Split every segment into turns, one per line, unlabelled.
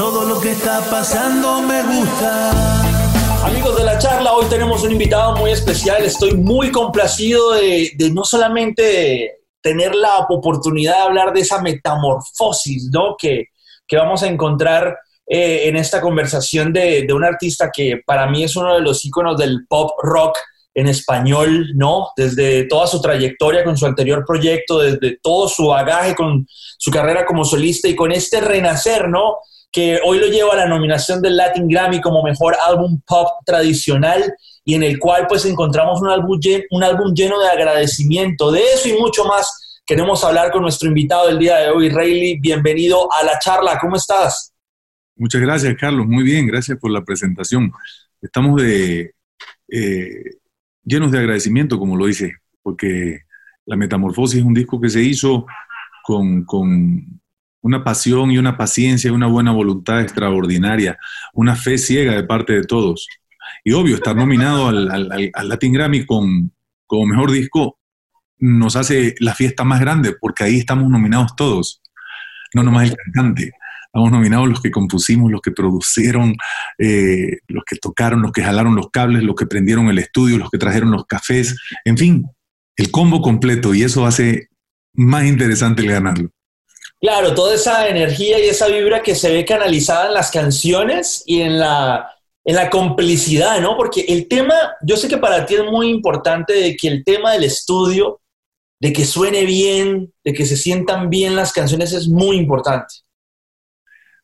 Todo lo que está pasando me gusta.
Amigos de la charla, hoy tenemos un invitado muy especial. Estoy muy complacido de, no solamente tener la oportunidad de hablar de esa metamorfosis ¿no? que, que vamos a encontrar eh, en esta conversación de, de, un artista que para mí es uno de los íconos del pop rock en español, ¿no? Desde toda su trayectoria con su anterior proyecto, desde todo su bagaje con su carrera como solista y con este renacer, ¿no? Que hoy lo lleva a la nominación del Latin Grammy como mejor álbum pop tradicional y en el cual pues encontramos un álbum, lleno, un álbum lleno de agradecimiento. De eso y mucho más queremos hablar con nuestro invitado del día de hoy, Rayleigh. Bienvenido a la charla, ¿cómo estás?
Muchas gracias, Carlos. Muy bien, gracias por la presentación. Estamos de, eh, llenos de agradecimiento, como lo dice, porque La Metamorfosis es un disco que se hizo con, una pasión y una paciencia y una buena voluntad extraordinaria, una fe ciega de parte de todos. Y obvio, estar nominado al, Latin Grammy con, como mejor disco nos hace la fiesta más grande, porque ahí estamos nominados todos, no nomás el cantante. Estamos nominados los que compusimos, los que produjeron, eh, los que tocaron, los que jalaron los cables, los que prendieron el estudio, los que trajeron los cafés, en fin, el combo completo y eso hace más interesante el ganarlo.
Claro, toda esa energía y esa vibra que se ve canalizada en las canciones y en la, en la complicidad, ¿no? Porque el tema, yo sé que para ti es muy importante de que el tema del estudio, de que suene bien, de que se sientan bien las canciones es muy importante.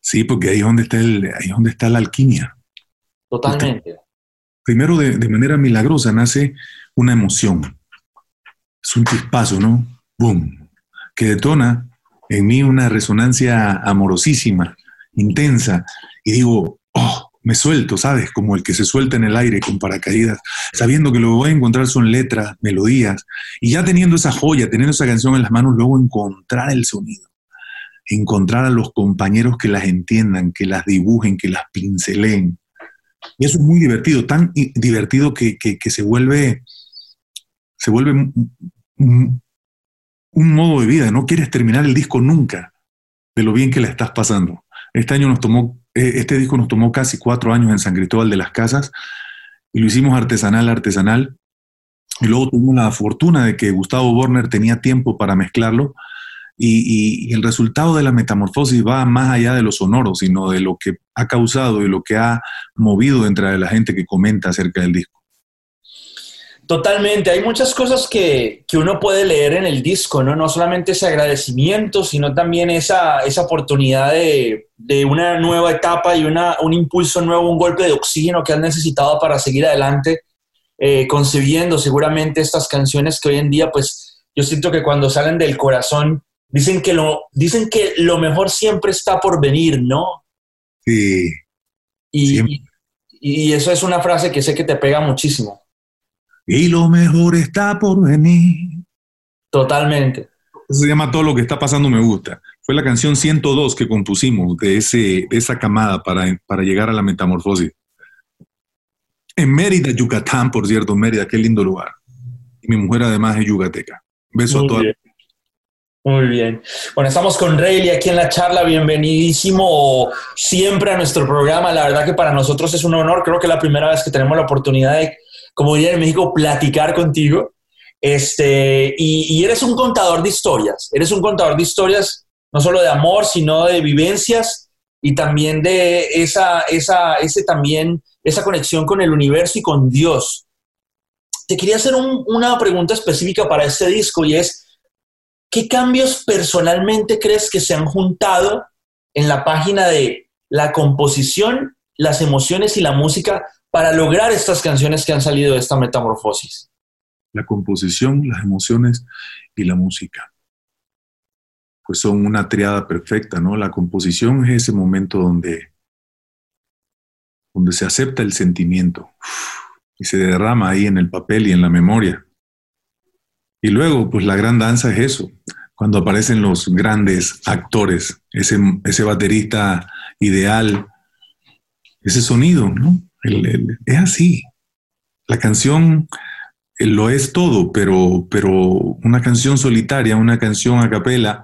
Sí, porque ahí es donde está, el, ahí es donde está la alquimia.
Totalmente.
primero, de, de, manera milagrosa, nace una emoción. Es un chispazo, ¿no? ¡Boom! Que detona en mí una resonancia amorosísima, intensa. Y digo, oh, me suelto, ¿sabes? Como el que se suelta en el aire con paracaídas, sabiendo que lo que voy a encontrar son letras, melodías. Y ya teniendo esa joya, teniendo esa canción en las manos, luego encontrar el sonido encontrar a los compañeros que las entiendan, que las dibujen, que las pinceleen. Y eso es muy divertido, tan divertido que, se vuelve, se vuelve un, modo de vida. No quieres terminar el disco nunca de lo bien que la estás pasando. Este año nos tomó, eh, este disco nos tomó casi cuatro años en San Cristóbal de las Casas y lo hicimos artesanal, artesanal. Y luego tuvimos la fortuna de que Gustavo Borner tenía tiempo para mezclarlo y, el resultado de la metamorfosis va más allá de lo sonoro, sino de lo que ha causado y lo que ha movido entre la gente que comenta acerca del disco.
Totalmente, hay muchas cosas que, que, uno puede leer en el disco, ¿no? No solamente ese agradecimiento, sino también esa, esa oportunidad de, de, una nueva etapa y una, un impulso nuevo, un golpe de oxígeno que han necesitado para seguir adelante, eh, concibiendo seguramente estas canciones que hoy en día, pues yo siento que cuando salen del corazón Dicen que lo, dicen que lo mejor siempre está por venir, ¿no?
Sí.
Y, y, eso es una frase que sé que te pega muchísimo.
Y lo mejor está por venir.
Totalmente.
Eso se llama Todo lo que está pasando me gusta. Fue la canción 102 que compusimos de, ese, de esa camada para, para llegar a la metamorfosis. En Mérida, Yucatán, por cierto, Mérida, qué lindo lugar. Y mi mujer además es yucateca. Beso a todas.
Muy bien. Bueno, estamos con Rayleigh aquí en la charla. Bienvenidísimo siempre a nuestro programa. La verdad que para nosotros es un honor. Creo que es la primera vez que tenemos la oportunidad de, como diría en México, platicar contigo. Este, y, eres un contador de historias. Eres un contador de historias no solo de amor, sino de vivencias y también de esa, esa, ese también, esa conexión con el universo y con Dios. Te quería hacer una pregunta específica para este disco y es, ¿qué cambios personalmente crees que se han juntado en la página de la composición, las emociones y la música para lograr estas canciones que han salido de esta metamorfosis?
La composición, las emociones y la música. Pues son una triada perfecta, ¿no? La composición es ese momento donde, donde se acepta el sentimiento y se derrama ahí en el papel y en la memoria. Y luego, pues la gran danza es eso, cuando aparecen los grandes actores, ese, ese baterista ideal, ese sonido, ¿no? Es así. La canción eh, lo es todo, pero, pero una canción solitaria, una canción a capela,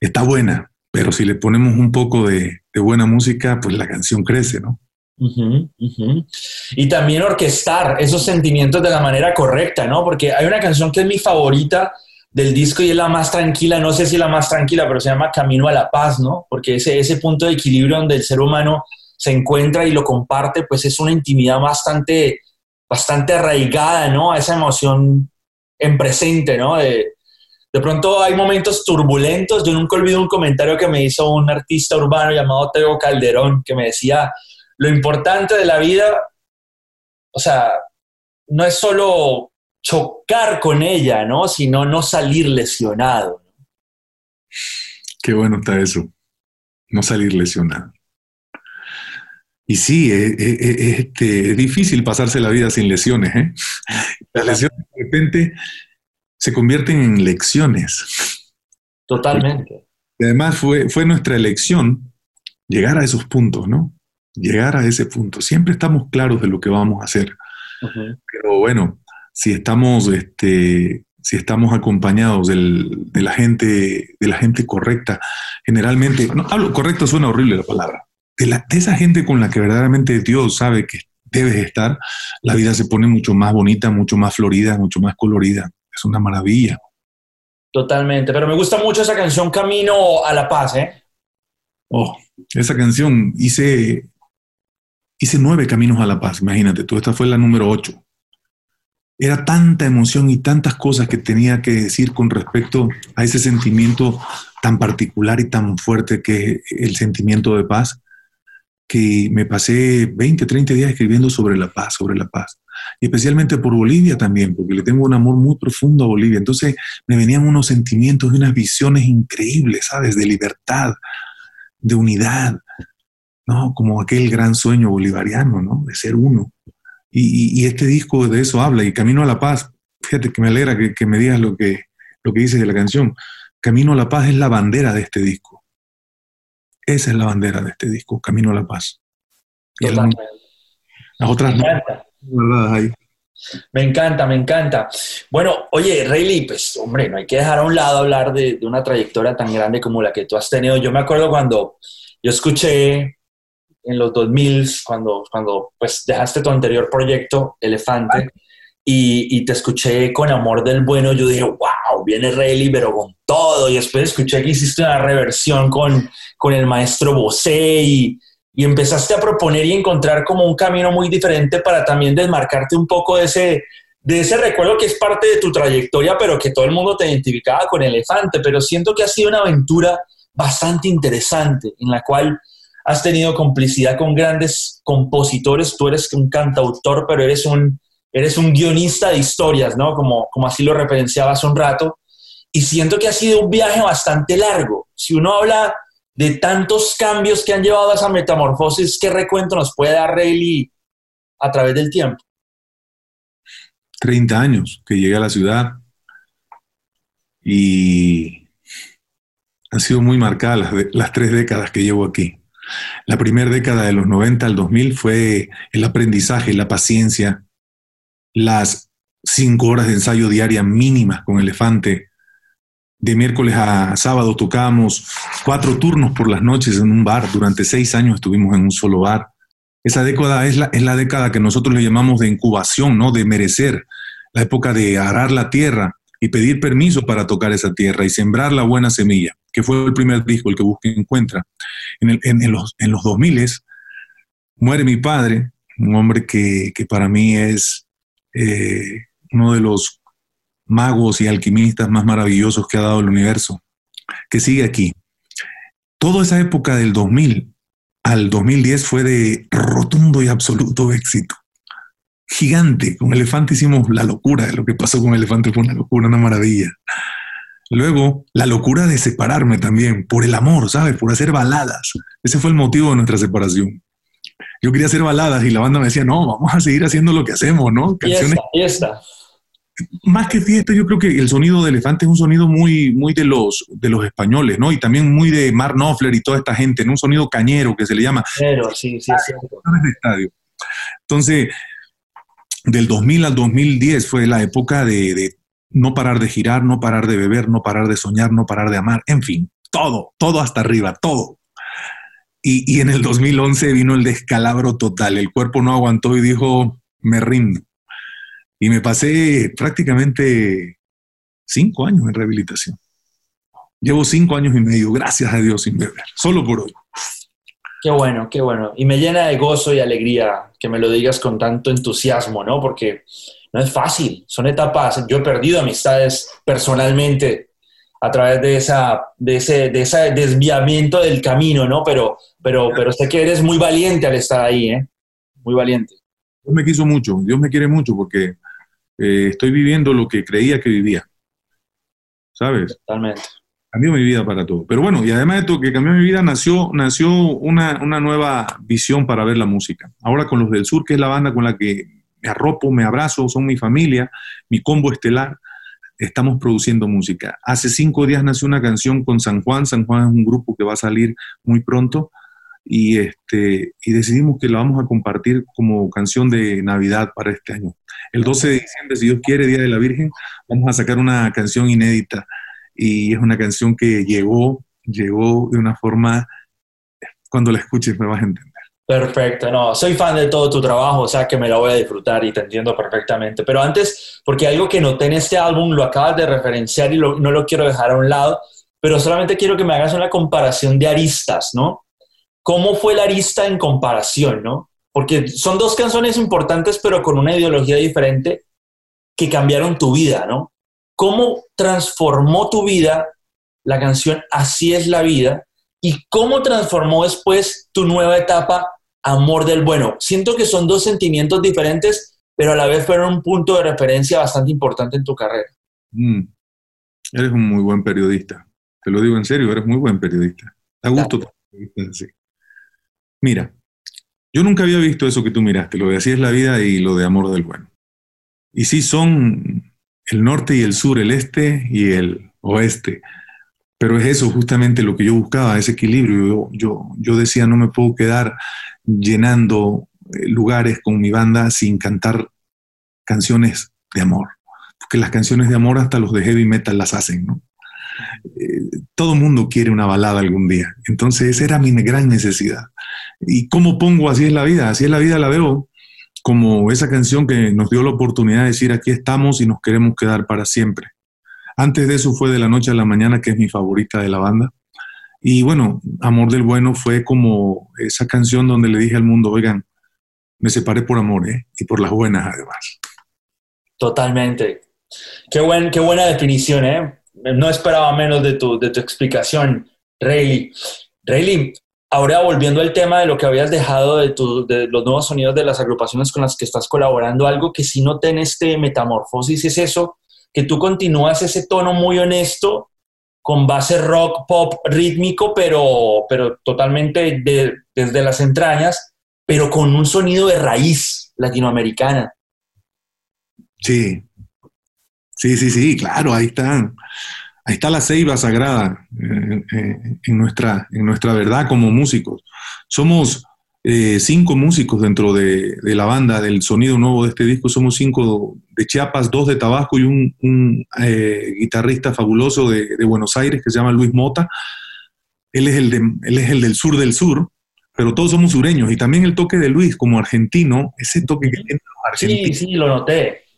está buena, pero si le ponemos un poco de, buena música, pues la canción crece, ¿no?
Y también orquestar esos sentimientos de la manera correcta, ¿no? Porque hay una canción que es mi favorita del disco y es la más tranquila, no sé si la más tranquila, pero se llama Camino a la Paz, ¿no? Porque ese, ese punto de equilibrio donde el ser humano se encuentra y lo comparte, pues es una intimidad bastante, bastante arraigada, ¿no? A esa emoción en presente, ¿no? De, de pronto hay momentos turbulentos. Yo nunca olvido un comentario que me hizo un artista urbano llamado Teo Calderón, que me decía, lo importante de la vida, o sea, no es solo chocar con ella, ¿no? Sino no salir lesionado.
Qué bueno está eso, no salir lesionado. Y sí, es, este, es, difícil pasarse la vida sin lesiones. ¿eh? Las lesiones de repente se convierten en lecciones.
Totalmente.
Y además fue, fue nuestra elección llegar a esos puntos, ¿no? Llegar a ese punto. Siempre estamos claros de lo que vamos a hacer. Pero bueno, si estamos, este, si estamos acompañados de, la gente, de la gente correcta, generalmente, no, hablo correcto, suena horrible la palabra, de, la, de esa gente con la que verdaderamente Dios sabe que debes estar, la vida se pone mucho más bonita, mucho más florida, mucho más colorida es una maravilla.
Totalmente, pero me gusta mucho esa canción Camino a la Paz, ¿eh?
Oh, esa canción hice, hice nueve caminos a la paz, imagínate, tú, esta fue la número ocho. Era tanta emoción y tantas cosas que tenía que decir con respecto a ese sentimiento tan particular y tan fuerte que es el sentimiento de paz, que me pasé 20, 30 días escribiendo sobre la paz, sobre la paz y especialmente por Bolivia también, porque le tengo un amor muy profundo a Bolivia. Entonces me venían unos sentimientos y unas visiones increíbles, ¿sabes? De libertad, de unidad, ¿no? Como aquel gran sueño bolivariano, ¿no? De ser uno. Y, este disco de eso habla, y Camino a la Paz, fíjate que me alegra que, me digas lo que, lo que dices de la canción. Camino a la Paz es la bandera de este disco. Esa es la bandera de este disco, Camino a la Paz. las otras no.
Me encanta, me encanta. Bueno, oye, Rayleigh, pues hombre, no hay que dejar a un lado hablar de, una trayectoria tan grande como la que tú has tenido. Yo me acuerdo cuando yo escuché en los 2000, cuando, cuando pues dejaste tu anterior proyecto, Elefante, y, te escuché con Amor del Bueno, yo dije, wow, viene Rayleigh, pero con todo. Y después escuché que hiciste una reversión con, con el maestro Bosé y y empezaste a proponer y encontrar como un camino muy diferente para también desmarcarte un poco de ese, de ese recuerdo que es parte de tu trayectoria, pero que todo el mundo te identificaba con Elefante, pero siento que ha sido una aventura bastante interesante en la cual has tenido complicidad con grandes compositores, tú eres un cantautor, pero eres un, eres un guionista de historias, ¿no? Como, como así lo referenciabas un rato, y siento que ha sido un viaje bastante largo. Si uno habla de tantos cambios que han llevado a esa metamorfosis, ¿qué recuento nos puede dar Rayleigh a través del tiempo?
30 años que llegué a la ciudad y han sido muy marcadas las, tres décadas que llevo aquí. La primera década de los 90 al 2000 fue el aprendizaje, la paciencia, las cinco horas de ensayo diaria mínimas con elefante, de miércoles a sábado tocábamos cuatro turnos por las noches en un bar. Durante seis años estuvimos en un solo bar. Esa década es la, es la década que nosotros le llamamos de incubación, ¿no? De merecer. La época de arar la tierra y pedir permiso para tocar esa tierra y sembrar la buena semilla, que fue el primer disco, el que busque encuentra. En, el, en, los, en los 2000 muere mi padre, un hombre que, que para mí es eh, uno de los magos y alquimistas más maravillosos que ha dado el universo, que sigue aquí. Toda esa época del 2000 al 2010 fue de rotundo y absoluto éxito. Gigante. Con Elefante hicimos la locura. Lo que pasó con Elefante fue una locura, una maravilla. Luego, la locura de separarme también, por el amor, ¿sabes? Por hacer baladas. Ese fue el motivo de nuestra separación. Yo quería hacer baladas y la banda me decía, no, vamos a seguir haciendo lo que hacemos, ¿no?
Canciones. Fiesta,
más que fiesta, yo creo que el sonido de elefante es un sonido muy, muy de los, de los españoles, ¿no? Y también muy de Mark Knopfler y toda esta gente, ¿no? Un sonido cañero que se le llama.
Cañero, sí, sí, sí.
estadio. Entonces, del 2000 al 2010 fue la época de, de no parar de girar, no parar de beber, no parar de soñar, no parar de amar, en fin, todo, todo hasta arriba, todo. Y, y en el 2011 vino el descalabro total. El cuerpo no aguantó y dijo, me rindo. Y me pasé prácticamente cinco años en rehabilitación. Llevo cinco años y medio, gracias a Dios, sin beber, solo por hoy.
Qué bueno, qué bueno. Y me llena de gozo y alegría que me lo digas con tanto entusiasmo, ¿no? Porque no es fácil, son etapas. Yo he perdido amistades personalmente a través de, esa, de, ese, de ese desviamiento del camino, ¿no? Pero, pero, pero sé que eres muy valiente al estar ahí, ¿eh? Muy valiente.
Dios me quiso mucho, Dios me quiere mucho porque eh, estoy viviendo lo que creía que vivía. ¿Sabes?
Totalmente.
Cambió mi vida para todo. Pero bueno, y además de todo que cambió mi vida, nació, nació una, una nueva visión para ver la música. Ahora con los del sur, que es la banda con la que me arropo, me abrazo, son mi familia, mi combo estelar, estamos produciendo música. Hace cinco días nació una canción con San Juan. San Juan es un grupo que va a salir muy pronto y, este, y decidimos que la vamos a compartir como canción de Navidad para este año. El 12 de diciembre, si Dios quiere, Día de la Virgen, vamos a sacar una canción inédita y es una canción que llegó, llegó de una forma, cuando la escuches me vas a entender.
Perfecto, no, soy fan de todo tu trabajo, o sea que me la voy a disfrutar y te entiendo perfectamente. Pero antes, porque algo que noté en este álbum, lo acabas de referenciar y no lo quiero dejar a un lado, pero solamente quiero que me hagas una comparación de aristas, ¿no? ¿Cómo fue la arista en comparación, no? Porque son dos canciones importantes, pero con una ideología diferente que cambiaron tu vida, ¿no? ¿Cómo transformó tu vida la canción Así es la vida? ¿Y cómo transformó después tu nueva etapa Amor del Bueno? Siento que son dos sentimientos diferentes, pero a la vez fueron un punto de referencia bastante importante en tu carrera.
Mm. Eres un muy buen periodista. Te lo digo en serio, eres muy buen periodista. Da gusto. Mira, yo nunca había visto eso que tú miraste, lo de así es la vida y lo de amor del bueno. Y sí son el norte y el sur, el este y el oeste. Pero es eso justamente lo que yo buscaba, ese equilibrio. Yo, yo, yo decía, no me puedo quedar llenando eh, lugares con mi banda sin cantar canciones de amor. Porque las canciones de amor hasta los de heavy metal las hacen, ¿no? Eh, todo mundo quiere una balada algún día. Entonces esa era mi gran necesidad. ¿Y cómo pongo así es la vida? Así es la vida la veo como esa canción que nos dio la oportunidad de decir aquí estamos y nos queremos quedar para siempre. Antes de eso fue de la noche a la mañana, que es mi favorita de la banda. Y bueno, Amor del Bueno fue como esa canción donde le dije al mundo, oigan, me separé por amor, ¿eh? Y por las buenas además.
Totalmente. Qué, buen, qué buena definición, ¿eh? No esperaba menos de tu, de tu explicación, Rayleigh. Rayleigh, ahora volviendo al tema de lo que habías dejado de, de, los nuevos sonidos de las agrupaciones con las que estás colaborando, algo que si noté en este metamorfosis es eso, que tú continúas ese tono muy honesto, con base rock, pop, rítmico, pero, pero totalmente desde las entrañas, pero con un sonido de raíz latinoamericana.
Sí, sí, sí, sí, claro, ahí están ahí está la ceiba sagrada eh, eh, en, nuestra, en nuestra verdad como músicos. Somos eh, cinco músicos dentro de, la banda del sonido nuevo de este disco. Somos cinco de Chiapas, dos de Tabasco y un, guitarrista fabuloso de, Buenos Aires que se llama Luis Mota. Él es, el él es el del sur del sur, pero todos somos sureños. Y también el toque de Luis como argentino, ese toque que tiene los
argentinos. Sí, sí, lo noté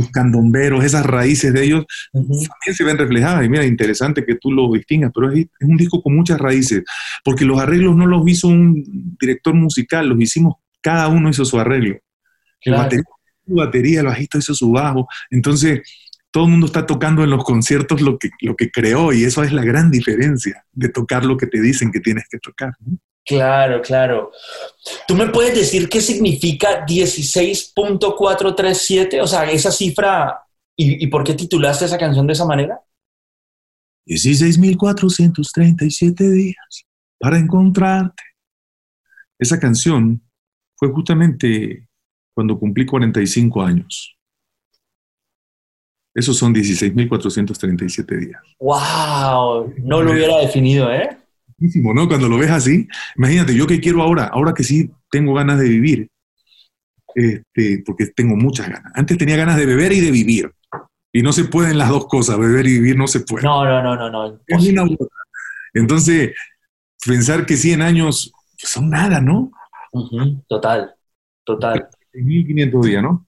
los candomberos, esas raíces de ellos, también se ven reflejadas. Y mira, interesante que tú lo distingas, pero es, un disco con muchas raíces, porque los arreglos no los hizo un director musical, los hicimos, cada uno hizo su arreglo. La batería, su batería, el bajista hizo su bajo. Entonces, todo el mundo está tocando en los conciertos lo que, lo que creó, y eso es la gran diferencia de tocar lo que te dicen que tienes que tocar.
Claro, claro. ¿Tú me puedes decir qué significa 16.437? O sea, esa cifra, ¿y, por qué titulaste esa canción de esa manera?
16.437 días para encontrarte. Esa canción fue justamente cuando cumplí 45 años. Esos son 16.437 días.
¡Wow! No lo hubiera definido, ¿eh?
¿No? Cuando lo ves así, imagínate, yo que quiero ahora, ahora que sí tengo ganas de vivir, este, porque tengo muchas ganas. Antes tenía ganas de beber y de vivir. Y no se pueden las dos cosas, beber y vivir no se puede.
No, no, no, no, no.
Entonces, pensar que 100 años son nada, ¿no?
Total, total.
1500 días, ¿no?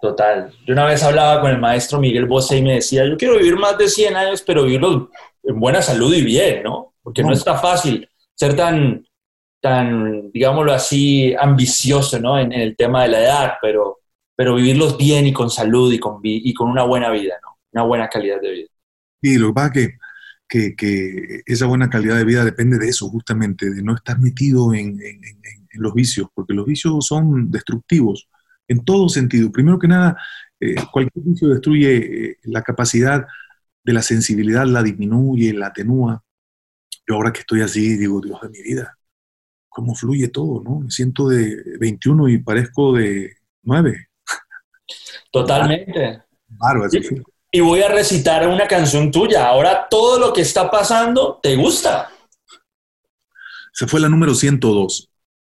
Total. Yo una vez hablaba con el maestro Miguel Bosé y me decía, yo quiero vivir más de 100 años, pero vivirlos en buena salud y bien, ¿no? Porque no, no está fácil ser tan, tan, digámoslo así, ambicioso, ¿no? En, el tema de la edad, pero, pero vivirlos bien y con salud y con, y con una buena vida, ¿no? Una buena calidad de vida.
Y lo que pasa es que, que, esa buena calidad de vida depende de eso, justamente, de no estar metido en, en, en los vicios, porque los vicios son destructivos en todo sentido. Primero que nada, eh, cualquier vicio destruye eh, la capacidad de la sensibilidad, la disminuye, la atenúa. Yo ahora que estoy así, digo, Dios de mi vida, cómo fluye todo, ¿no? Me siento de 21 y parezco de 9.
Totalmente. Bárbaro. Y voy a recitar una canción tuya. Ahora todo lo que está pasando, ¿te gusta?
Se fue la número 102.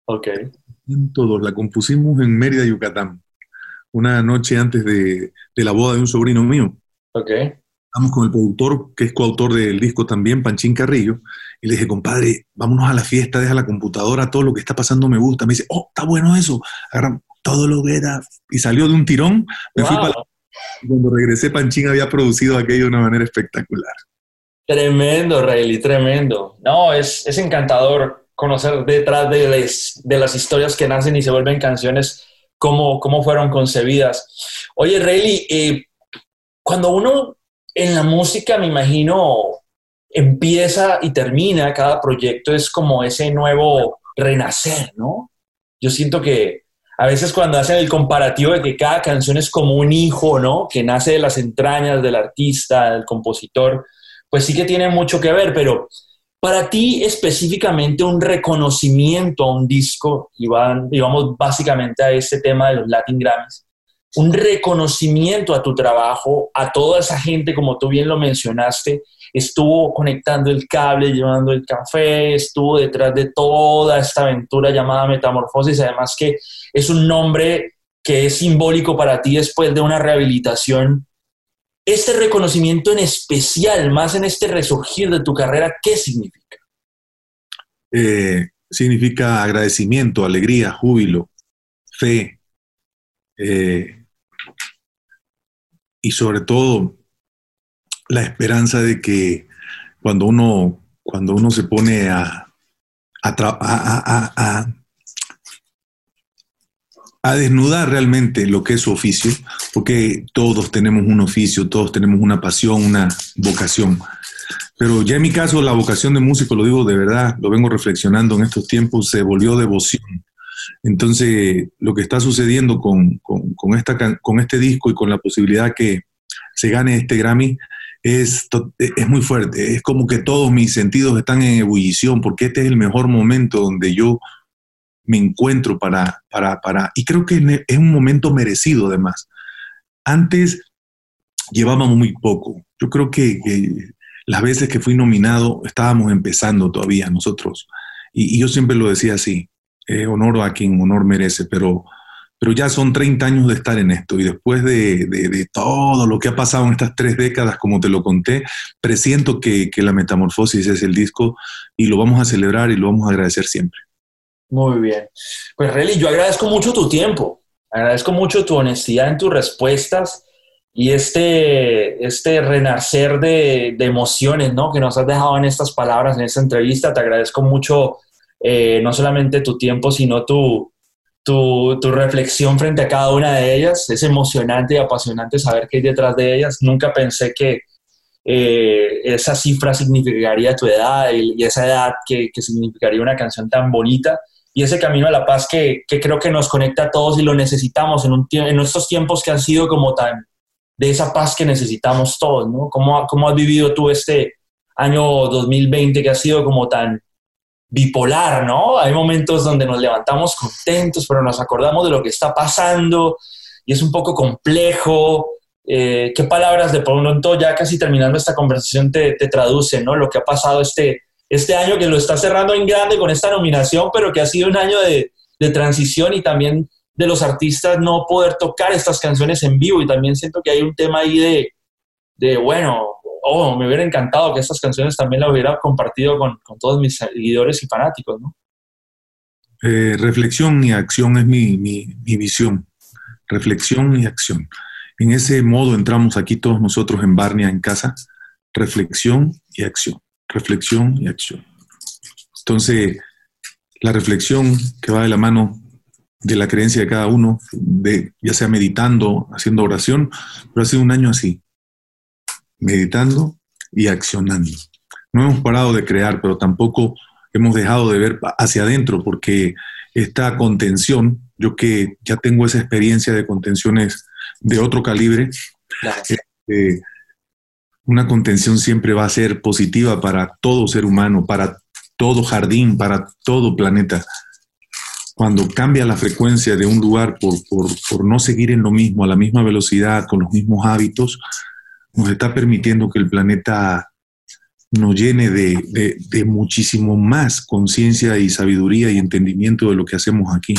Ok.
102, la compusimos en Mérida, Yucatán, una noche antes de, de la boda de un sobrino mío.
Ok.
Estamos con el productor, que es coautor del disco también, Panchín Carrillo, y le dije, compadre, vámonos a la fiesta, deja la computadora, todo lo que está pasando me gusta. Me dice, oh, está bueno eso. Agarran todo lo que era. Y salió de un tirón. Me fui para Cuando regresé, Panchín había producido aquello de una manera espectacular.
Tremendo, Rayleigh, tremendo. No, es, es encantador conocer detrás de, les, de, las historias que nacen y se vuelven canciones, cómo, cómo fueron concebidas. Oye, Rayleigh, eh, cuando uno en la música, me imagino, empieza y termina cada proyecto, es como ese nuevo renacer, ¿no? Yo siento que a veces cuando hacen el comparativo de que cada canción es como un hijo, ¿no? Que nace de las entrañas del artista, del compositor, pues sí que tiene mucho que ver, pero para ti específicamente un reconocimiento a un disco, y, van, y vamos básicamente a este tema de los Latin Grammys, un reconocimiento a tu trabajo, a toda esa gente, como tú bien lo mencionaste, estuvo conectando el cable, llevando el café, estuvo detrás de toda esta aventura llamada Metamorfosis, además que es un nombre que es simbólico para ti después de una rehabilitación. Este reconocimiento en especial, más en este resurgir de tu carrera, ¿qué significa?
Eh, significa agradecimiento, alegría, júbilo, fe, eh, y sobre todo la esperanza de que cuando uno, cuando uno se pone a, a, a, desnudar realmente lo que es su oficio, porque todos tenemos un oficio, todos tenemos una pasión, una vocación. Pero ya en mi caso, la vocación de músico, lo digo de verdad, lo vengo reflexionando en estos tiempos, se volvió devoción. Entonces, lo que está sucediendo con, con, esta, con este disco y con la posibilidad que se gane este Grammy es, es muy fuerte. Es como que todos mis sentidos están en ebullición porque este es el mejor momento donde yo me encuentro para, para, para, y creo que es un momento merecido además. Antes llevábamos muy poco. Yo creo que, las veces que fui nominado estábamos empezando todavía nosotros. Y, y yo siempre lo decía así, eh, honor a quien honor merece, pero, pero ya son 30 años de estar en esto y después de, de, todo lo que ha pasado en estas tres décadas, como te lo conté, presiento que, que, la metamorfosis es el disco y lo vamos a celebrar y lo vamos a agradecer siempre.
Muy bien. Pues Relly, yo agradezco mucho tu tiempo, agradezco mucho tu honestidad en tus respuestas y este, este renacer de, de emociones ¿no? que nos has dejado en estas palabras, en esta entrevista. Te agradezco mucho eh, no solamente tu tiempo, sino tu, tu, tu, reflexión frente a cada una de ellas. Es emocionante y apasionante saber qué hay detrás de ellas. Nunca pensé que eh, esa cifra significaría tu edad y, esa edad que, que, significaría una canción tan bonita y ese camino a la paz que, que creo que nos conecta a todos y lo necesitamos en, un, en estos tiempos que han sido como tan de esa paz que necesitamos todos, ¿no? ¿Cómo, cómo has vivido tú este año 2020 que ha sido como tan bipolar, ¿no? Hay momentos donde nos levantamos contentos, pero nos acordamos de lo que está pasando y es un poco complejo. Eh, ¿Qué palabras de pronto ya casi terminando esta conversación te, te traducen, ¿no? Lo que ha pasado este, este año que lo está cerrando en grande con esta nominación, pero que ha sido un año de, de transición y también de los artistas no poder tocar estas canciones en vivo y también siento que hay un tema ahí de, de bueno, oh, me hubiera encantado que estas canciones también las hubiera compartido con, con, todos mis seguidores y fanáticos, ¿no?
eh, reflexión y acción es mi, mi, mi visión. Reflexión y acción. En ese modo entramos aquí todos nosotros en Barnia en casa. Reflexión y acción. Reflexión y acción. Entonces, la reflexión que va de la mano de la creencia de cada uno, de, ya sea meditando, haciendo oración, pero ha sido un año así, meditando y accionando. No hemos parado de crear, pero tampoco hemos dejado de ver hacia adentro, porque esta contención, yo que ya tengo esa experiencia de contenciones de otro calibre, eh, una contención siempre va a ser positiva para todo ser humano, para todo jardín, para todo planeta. Cuando cambia la frecuencia de un lugar por, por, no seguir en lo mismo, a la misma velocidad, con los mismos hábitos, nos está permitiendo que el planeta nos llene de, de muchísimo más conciencia y sabiduría y entendimiento de lo que hacemos aquí.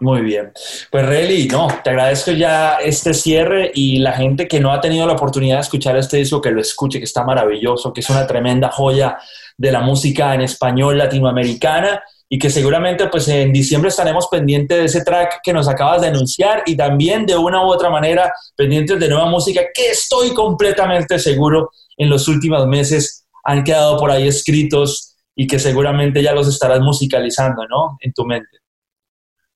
Muy bien. Pues Reli, no, te agradezco ya este cierre y la gente que no ha tenido la oportunidad de escuchar este disco, que lo escuche, que está maravilloso, que es una tremenda joya de la música en español latinoamericana y que seguramente pues en diciembre estaremos pendientes de ese track que nos acabas de anunciar y también de una u otra manera pendientes de nueva música que estoy completamente seguro en los últimos meses han quedado por ahí escritos y que seguramente ya los estarás musicalizando, ¿no? En tu mente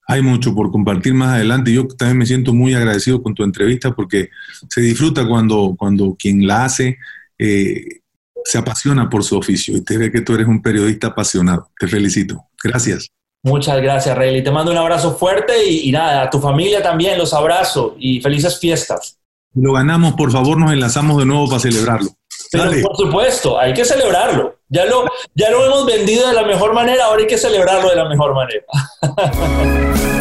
hay mucho por compartir más adelante. Yo también me siento muy agradecido con tu entrevista porque se disfruta cuando, cuando quien la hace eh, se apasiona por su oficio y te ve que tú eres un periodista apasionado. Te felicito. Gracias.
Muchas gracias, Rayleigh. Te mando un abrazo fuerte y, nada, a tu familia también los abrazo y felices fiestas.
Lo ganamos, por favor, nos enlazamos de nuevo para celebrarlo.
Pero por supuesto, hay que celebrarlo. Ya lo, ya lo hemos vendido de la mejor manera, ahora hay que celebrarlo de la mejor manera.